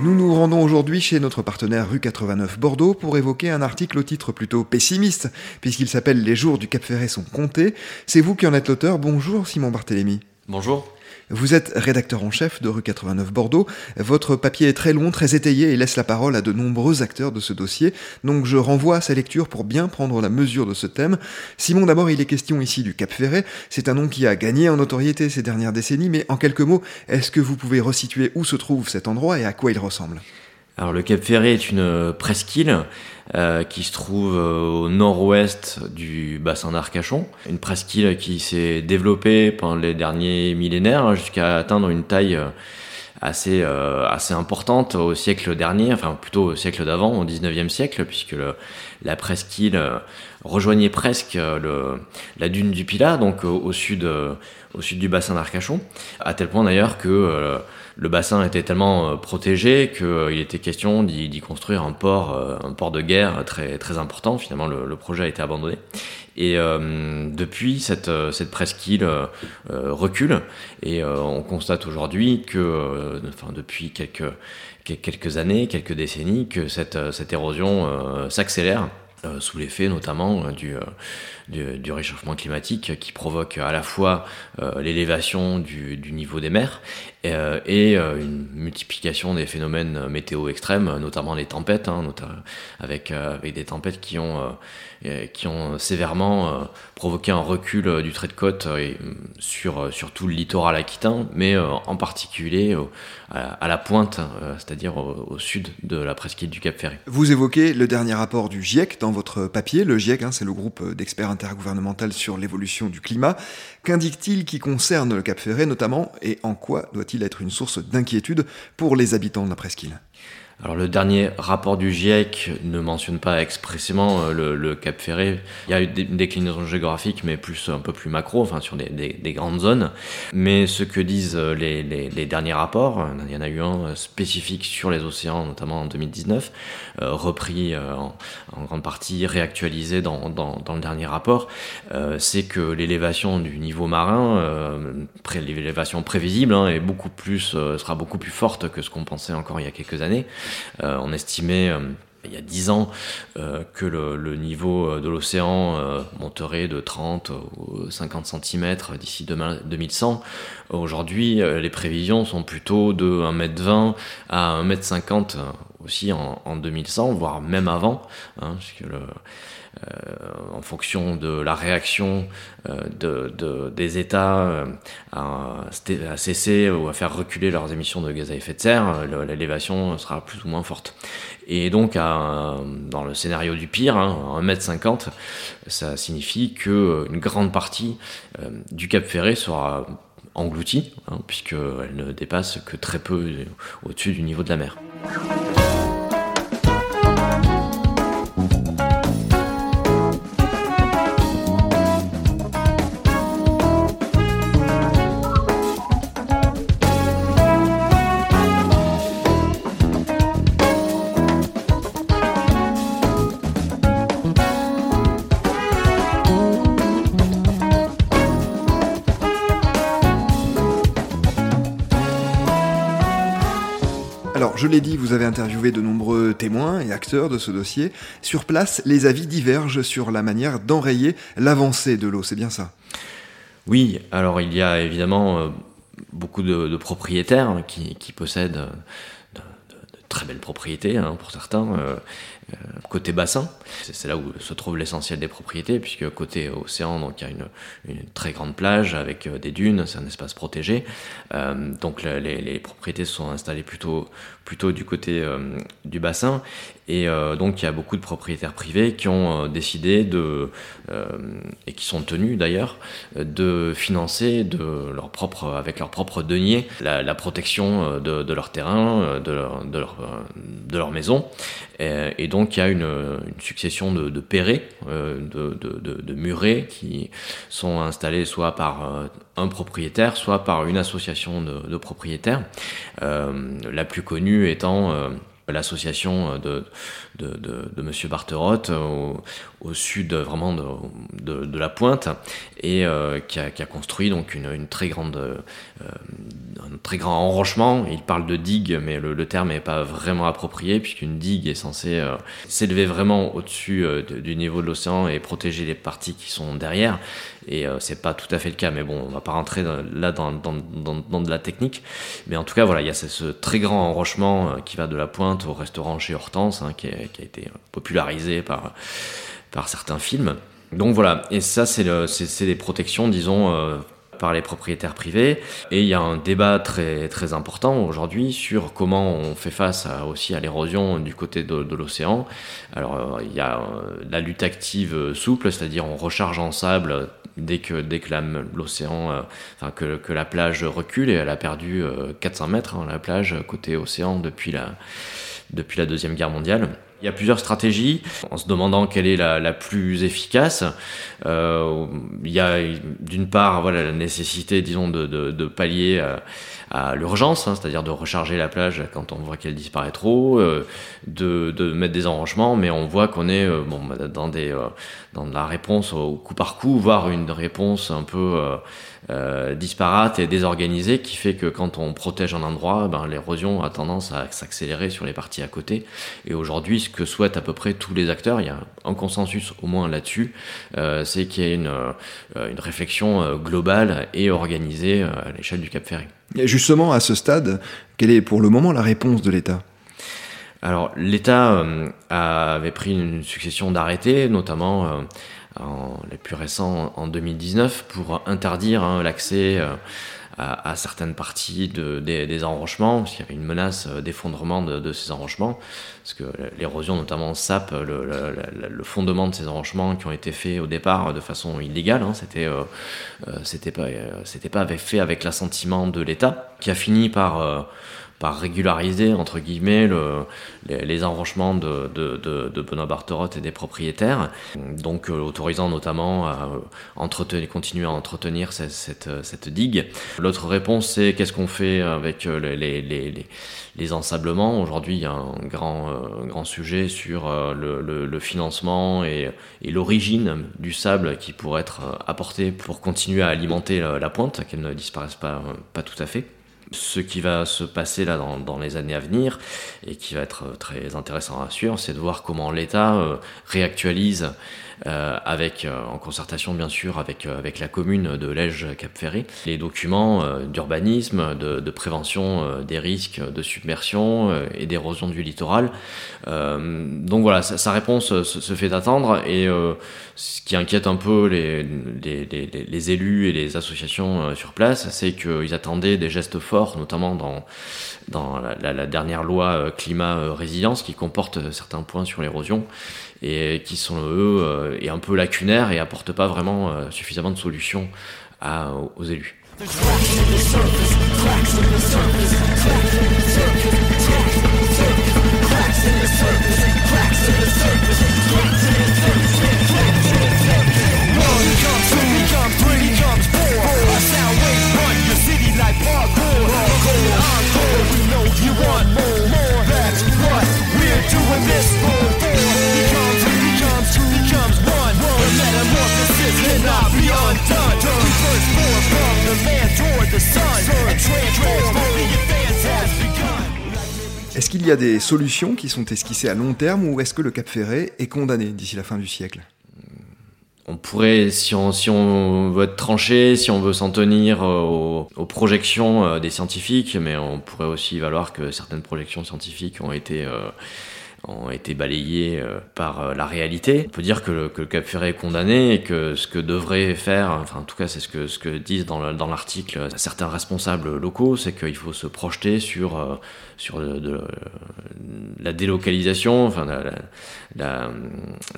Nous nous rendons aujourd'hui chez notre partenaire rue 89 Bordeaux pour évoquer un article au titre plutôt pessimiste, puisqu'il s'appelle Les jours du Cap Ferré sont comptés. C'est vous qui en êtes l'auteur. Bonjour Simon Barthélémy. Bonjour. Vous êtes rédacteur en chef de rue 89 Bordeaux. Votre papier est très long, très étayé et laisse la parole à de nombreux acteurs de ce dossier. Donc je renvoie à sa lecture pour bien prendre la mesure de ce thème. Simon, d'abord, il est question ici du Cap Ferret. C'est un nom qui a gagné en notoriété ces dernières décennies, mais en quelques mots, est-ce que vous pouvez resituer où se trouve cet endroit et à quoi il ressemble? Alors le Cap Ferré est une presqu'île euh, qui se trouve euh, au nord-ouest du bassin d'Arcachon, une presqu'île qui s'est développée pendant les derniers millénaires hein, jusqu'à atteindre une taille euh, assez assez importante au siècle dernier, enfin plutôt au siècle d'avant, au 19e siècle, puisque la presqu'île rejoignait presque la dune du Pilat, donc au, sud au sud du bassin d'Arcachon, à tel point d'ailleurs que le bassin était tellement euh, protégé qu'il euh, était question d'y construire un port, euh, un port de guerre très, très important. Finalement, le, projet a été abandonné. Et depuis, cette, cette presqu'île recule et on constate aujourd'hui que, enfin, depuis quelques, quelques années, quelques décennies, que cette, cette érosion s'accélère euh, sous l'effet notamment euh, du, euh, du, réchauffement climatique qui provoque à la fois l'élévation du, niveau des mers et, et une multiplication des phénomènes météo extrêmes, notamment les tempêtes, hein, avec, avec des tempêtes qui ont, qui ont sévèrement provoqué un recul du trait de côte sur, sur tout le littoral aquitain, mais en particulier à, la pointe, c'est-à-dire au, sud de la presqu'île du Cap Ferré. Vous évoquez le dernier rapport du GIEC dans votre papier. Le GIEC, hein, c'est le groupe d'experts intergouvernemental sur l'évolution du climat. Qu'indique-t-il qui concerne le Cap Ferré notamment et en quoi doit-il être une source d'inquiétude pour les habitants de la presqu'île? Alors le dernier rapport du GIEC ne mentionne pas expressément euh, le, Cap Ferré. Il y a eu une déclinaison géographique, mais plus un peu plus macro, enfin sur des, des, grandes zones. Mais ce que disent euh, les, derniers rapports, il y en a eu un spécifique sur les océans, notamment en 2019, euh, repris en, grande partie, réactualisé dans, le dernier rapport, euh, c'est que l'élévation du niveau marin, euh, l'élévation prévisible, hein, est beaucoup plus, sera beaucoup plus forte que ce qu'on pensait encore il y a quelques années. Euh, on estimait euh, il y a 10 ans euh, que le, niveau de l'océan monterait de 30 ou 50 cm d'ici 2100. Aujourd'hui, les prévisions sont plutôt de 1m20 à 1m50 aussi en, 2100, voire même avant, hein, puisque euh, en fonction de la réaction euh, de, des États euh, à, cesser ou à faire reculer leurs émissions de gaz à effet de serre, l'élévation sera plus ou moins forte. Et donc, dans le scénario du pire, hein, 1m50, ça signifie qu'une grande partie du Cap Ferré sera engloutie, hein, puisqu'elle ne dépasse que très peu au-dessus du niveau de la mer. Alors, je l'ai dit, vous avez interviewé de nombreux témoins et acteurs de ce dossier. Sur place, les avis divergent sur la manière d'enrayer l'avancée de l'eau, c'est bien ça? Oui, alors il y a évidemment euh, beaucoup de, propriétaires qui, possèdent de, très belles propriétés hein, pour certains, euh, côté bassin. C'est là où se trouve l'essentiel des propriétés, puisque côté océan, donc il y a une, très grande plage avec des dunes, c'est un espace protégé. donc les, les, propriétés sont installées plutôt, plutôt du côté du bassin. Et donc il y a beaucoup de propriétaires privés qui ont décidé de, et qui sont tenus d'ailleurs, de financer de leur propre, avec leur propre denier la, protection de, leur terrain, de leur, de leur maison. Et, donc il y a une, succession de, de euh, de, murets qui sont installés soit par euh, un propriétaire, soit par une association de, propriétaires. Euh, la plus connue étant l'association de, de, de, de Monsieur Barterotte au, au, sud vraiment de, la pointe et euh, qui, a, construit donc une, très grande euh, un très grand enrochement. Il parle de digue mais le, terme n'est pas vraiment approprié puisqu'une digue est censée euh, s'élever vraiment au-dessus du niveau de l'océan et protéger les parties qui sont derrière. Et c'est pas tout à fait le cas mais bon on va pas rentrer là dans, dans, dans, de la technique. Mais en tout cas voilà il y a ce, ce très grand enrochement qui va de la pointe au restaurant chez Hortense hein, qui est qui a été popularisé par, par certains films. Donc voilà, et ça c'est des protections, disons, euh, par les propriétaires privés. Et il y a un débat très, très important aujourd'hui sur comment on fait face aussi à l'érosion du côté de, de l'océan. Alors euh, il y a euh, la lutte active souple, c'est-à-dire on recharge en sable dès que, dès que l'océan, enfin que, que, la plage recule et elle a perdu 400 mètres, hein, la plage côté océan depuis la, depuis la Deuxième Guerre mondiale. Il y a plusieurs stratégies, en se demandant quelle est la, la plus efficace. Euh, il y a d'une part voilà, la nécessité, disons, de, de, de pallier à, à l'urgence, hein, c'est-à-dire de recharger la plage quand on voit qu'elle disparaît trop, euh, de, de, mettre des enrangements, mais on voit qu'on est euh, bon, dans, des, euh, dans la réponse au coup par coup, voire une réponse un peu euh, euh, disparate et désorganisée qui fait que quand on protège un endroit, ben, l'érosion a tendance à s'accélérer sur les parties à côté. Et aujourd'hui, ce que souhaitent à peu près tous les acteurs, il y a un consensus au moins là-dessus, euh, c'est qu'il y ait une, euh, une réflexion euh, globale et organisée à l'échelle du Cap Ferré. Et justement, à ce stade, quelle est pour le moment la réponse de l'État? Alors l'État euh, avait pris une succession d'arrêtés, notamment euh, les plus récents en 2019, pour interdire hein, l'accès euh, à, certaines parties de, des, enrochements, parce y avait une menace d'effondrement de, ces enrochements, parce que l'érosion notamment sape le, fondement de ces enrochements qui ont été faits au départ de façon illégale. Hein, c'était c'était pas c'était pas fait avec l'assentiment de l'État, qui a fini par par régulariser entre guillemets le, les, les, de, de, de, de Benoît Barterotte et des propriétaires, donc euh, autorisant notamment à entretenir, continuer à entretenir cette, cette, cette digue. L'autre réponse, c'est qu'est-ce qu'on fait avec euh, les, les, les, les ensablements? Aujourd'hui, il y a un grand, euh, grand sujet sur euh, le, le, le, financement et, et l'origine du sable qui pourrait être euh, apporté pour continuer à alimenter la, la pointe, qu'elle ne disparaisse pas, pas tout à fait ce qui va se passer là dans, les années à venir et qui va être très intéressant à suivre, c'est de voir comment l'État euh, réactualise euh, avec euh, en concertation bien sûr avec euh, avec la commune de Lège Cap Ferré. Les documents euh, d'urbanisme de, de, prévention euh, des risques de submersion et d'érosion du littoral. Donc voilà sa, sa réponse se, fait attendre et ce qui inquiète un peu les, les, les, élus et les associations sur place c'est qu'ils attendaient des gestes forts notamment dans dans la, la, la dernière loi climat résilience qui comporte certains points sur l'érosion et qui sont eux euh, et un peu lacunaires et apportent pas vraiment euh, suffisamment de solutions aux élus. Y a des solutions qui sont esquissées à long terme ou est-ce que le Cap Ferré est condamné d'ici la fin du siècle? On pourrait, si on, veut être tranché, si on veut s'en tenir aux, aux, projections euh, des scientifiques, mais on pourrait aussi valoir que certaines projections scientifiques ont été euh, ont été balayés par la réalité. On peut dire que le, Cap Ferré est condamné et que ce que devrait faire, enfin en tout cas c'est ce que, que disent dans l'article certains responsables locaux, c'est qu'il faut se projeter sur, sur de, la délocalisation, enfin la,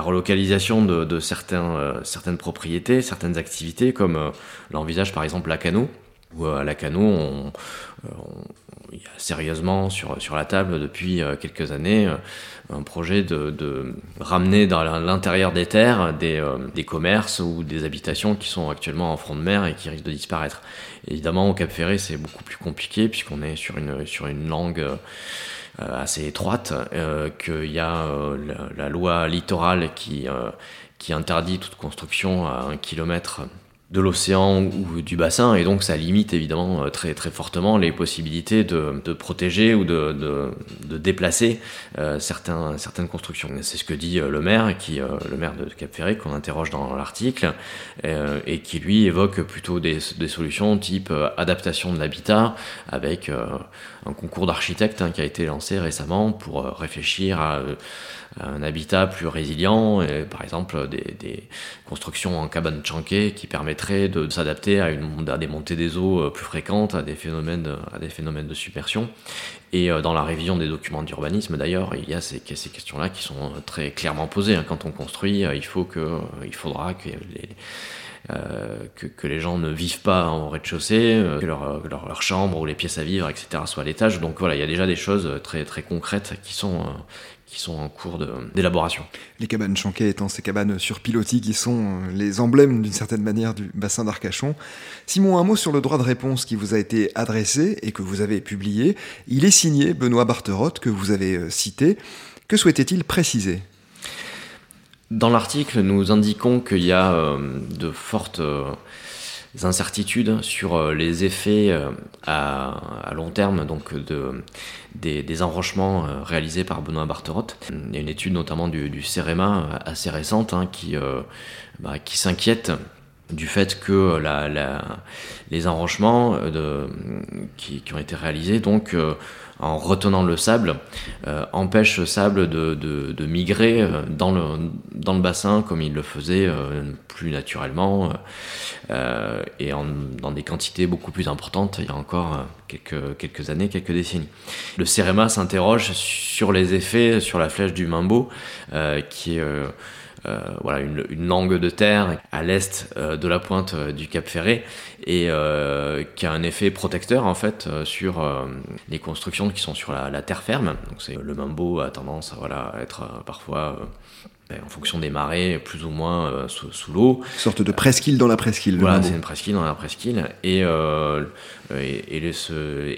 relocalisation de, certaines propriétés, certaines activités, comme l'envisage par exemple Lacano, où à Lacano, on, il y a sérieusement sur, la table depuis euh, quelques années euh, un projet de, ramener dans l'intérieur des terres des, euh, commerces ou des habitations qui sont actuellement en front de mer et qui risquent de disparaître. Évidemment, au Cap Ferré, c'est beaucoup plus compliqué puisqu'on est sur une, langue assez étroite, euh, qu'il y a la, la, loi littorale qui interdit toute construction à un kilomètre de l'océan ou du bassin, et donc ça limite évidemment euh, très, très fortement les possibilités de, de protéger ou de, de, déplacer euh, certaines constructions. C'est ce que dit euh, le maire, qui, euh, le maire de Cap Ferré, qu'on interroge dans l'article, euh, et qui lui évoque plutôt des, des solutions type adaptation de l'habitat, avec un concours d'architectes hein, qui a été lancé récemment pour réfléchir à un habitat plus résilient, et par exemple des, constructions en cabane chanquée qui permettraient de, s'adapter à, à des montées des eaux euh, plus fréquentes, à des phénomènes à des phénomènes de submersion. Et euh, dans la révision des documents d'urbanisme, d'ailleurs, il y a ces, questions-là qui sont très clairement posées. Hein. Quand on construit, euh, il, faut que, il faudra que les, euh, que, les gens ne vivent pas en rez-de-chaussée, euh, que leur, leur, leur, chambre ou les pièces à vivre, etc., soient à l'étage. Donc voilà, il y a déjà des choses très, très concrètes qui sont, qui sont en cours d'élaboration. Les cabanes chanquées étant ces cabanes sur pilotis qui sont euh, les emblèmes d'une certaine manière du bassin d'Arcachon. Simon, un mot sur le droit de réponse qui vous a été adressé et que vous avez publié. Il est signé Benoît Barterotte, que vous avez euh, cité. Que souhaitait-il préciser? Dans l'article, nous indiquons qu'il y a euh, de fortes incertitudes sur euh, les effets euh, à, long terme donc de, des, enrochements euh, réalisés par Benoît Barterotte. Il y a une étude notamment du, du CEREMA assez récente hein, qui, bah, qui s'inquiète du fait que les enrochements qui, ont été réalisés donc en retenant le sable, euh, empêche le sable de, migrer dans le, bassin comme il le faisait plus naturellement euh, et dans des quantités beaucoup plus importantes il y a encore quelques, quelques années, quelques décennies. Le CEREMA s'interroge sur les effets sur la flèche du Mambo qui est euh, voilà, une, langue de terre à l'est euh, de la pointe euh, du Cap Ferré et euh, qui a un effet protecteur en fait euh, sur euh, les constructions qui sont sur la, terre ferme. Donc le mambo a tendance à être parfois en fonction des marées, plus ou moins euh, sous, sous l'eau. Une sorte de presqu'île dans la presqu'île. Voilà, c'est une presqu'île dans la presqu'île. Et, euh, et,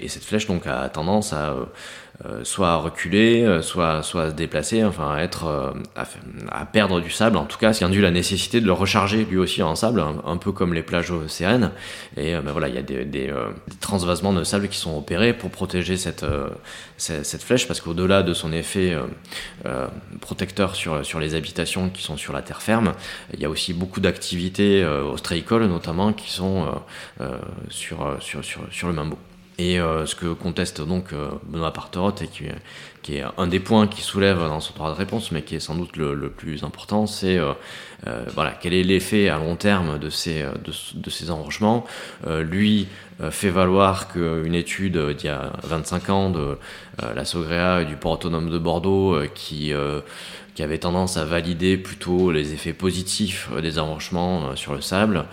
cette flèche donc a tendance à euh, soit reculer, euh, soit, soit à se déplacer, enfin à euh, perdre du sable. En tout cas, ce qui induit la nécessité de le recharger lui aussi en sable, un, peu comme les plages océanes. Et ben voilà, il y a des, transvasements de sable qui sont opérés pour protéger cette, cette, cette flèche, parce qu'au-delà de son effet protecteur sur, sur les habitations qui sont sur la terre ferme, il y a aussi beaucoup d'activités ostréicoles notamment qui sont sur, sur, sur, sur le Mambo. Et euh, ce que conteste donc euh, Benoît Parterotte et qui, qui, est un des points qui soulève dans son droit de réponse, mais qui est sans doute le, plus important, c'est euh, euh, voilà quel est l'effet à long terme de ces de, de ces. Euh, lui fait valoir qu'une étude d'il y a 25 ans de la Sogrea et du port autonome de Bordeaux qui qui avait tendance à valider plutôt les effets positifs des enrochements sur le sable.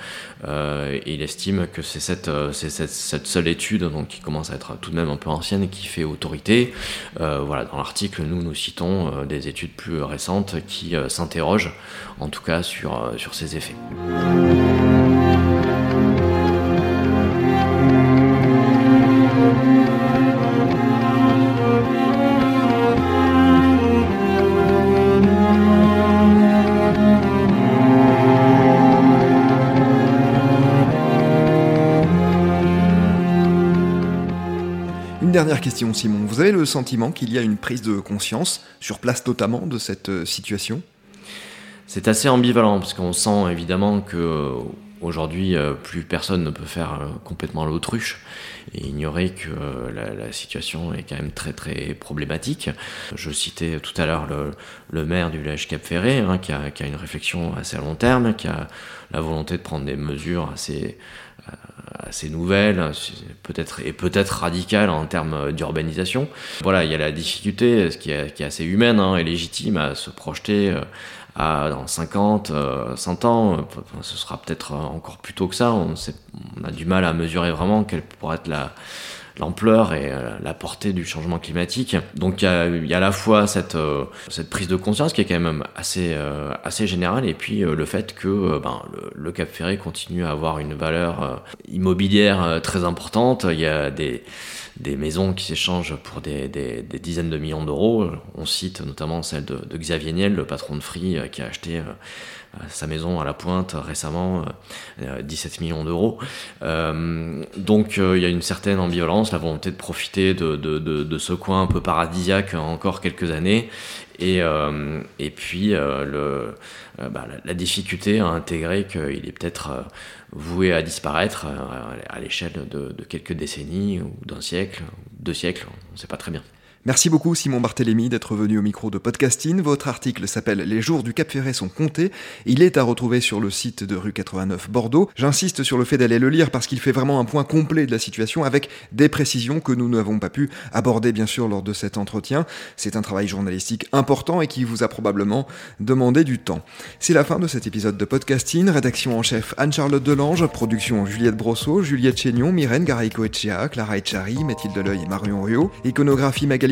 Euh, et il estime que c'est cette, cette, seule étude, donc qui commence à être tout de même un peu ancienne, qui fait autorité. Euh, voilà, dans l'article, nous nous citons euh, des études plus récentes qui euh, s'interrogent, en tout cas, sur, euh, sur ces effets. Question, Simon. Vous avez le sentiment qu'il y a une prise de conscience, sur place notamment, de cette euh, situation? C'est assez ambivalent, parce qu'on sent évidemment que Aujourd'hui, plus personne ne peut faire complètement l'autruche et ignorer que la, situation est quand même très très problématique. Je citais tout à l'heure le, maire du village Cap Ferré, hein, qui, a, une réflexion assez à long terme, qui a la volonté de prendre des mesures assez assez nouvelle, peut-être et peut-être radicale en termes d'urbanisation. Voilà, il y a la difficulté, ce qui est, assez humaine hein, et légitime, à se projeter euh, dans 50, 100 euh, ans. Ce sera peut-être encore plus tôt que ça. On, on, a du mal à mesurer vraiment quelle pourrait être la l'ampleur et euh, la portée du changement climatique. Donc il y a, à la fois cette, euh, cette prise de conscience qui est quand même assez, euh, assez générale et puis le fait que ben, le, Cap Ferré continue à avoir une valeur immobilière très importante. Il y a des, des maisons qui s'échangent pour des, dizaines de millions d'euros. On cite notamment celle de, Xavier Niel, le patron de Free, qui a acheté sa maison à la pointe récemment, 17 millions d'euros. donc il y a une certaine ambivalence la volonté de profiter de, ce coin un peu paradisiaque encore quelques années, et, euh, et puis euh, euh, bah, la, difficulté à intégrer qu'il est peut-être voué à disparaître à l'échelle de, de quelques décennies ou d'un siècle, deux siècles, on ne sait pas très bien. Merci beaucoup Simon Barthélémy d'être venu au micro de Podcasting. Votre article s'appelle Les jours du Cap Ferret sont comptés. Il est à retrouver sur le site de rue 89 Bordeaux. J'insiste sur le fait d'aller le lire parce qu'il fait vraiment un point complet de la situation avec des précisions que nous n'avons pas pu aborder bien sûr lors de cet entretien. C'est un travail journalistique important et qui vous a probablement demandé du temps. C'est la fin de cet épisode de Podcasting. Rédaction en chef Anne-Charlotte Delange, production Juliette Brosseau, Juliette Chénion, Myrène Garaïco-Echea, Clara Echari, Mathilde Deleuil et Marion Rio, iconographie Magali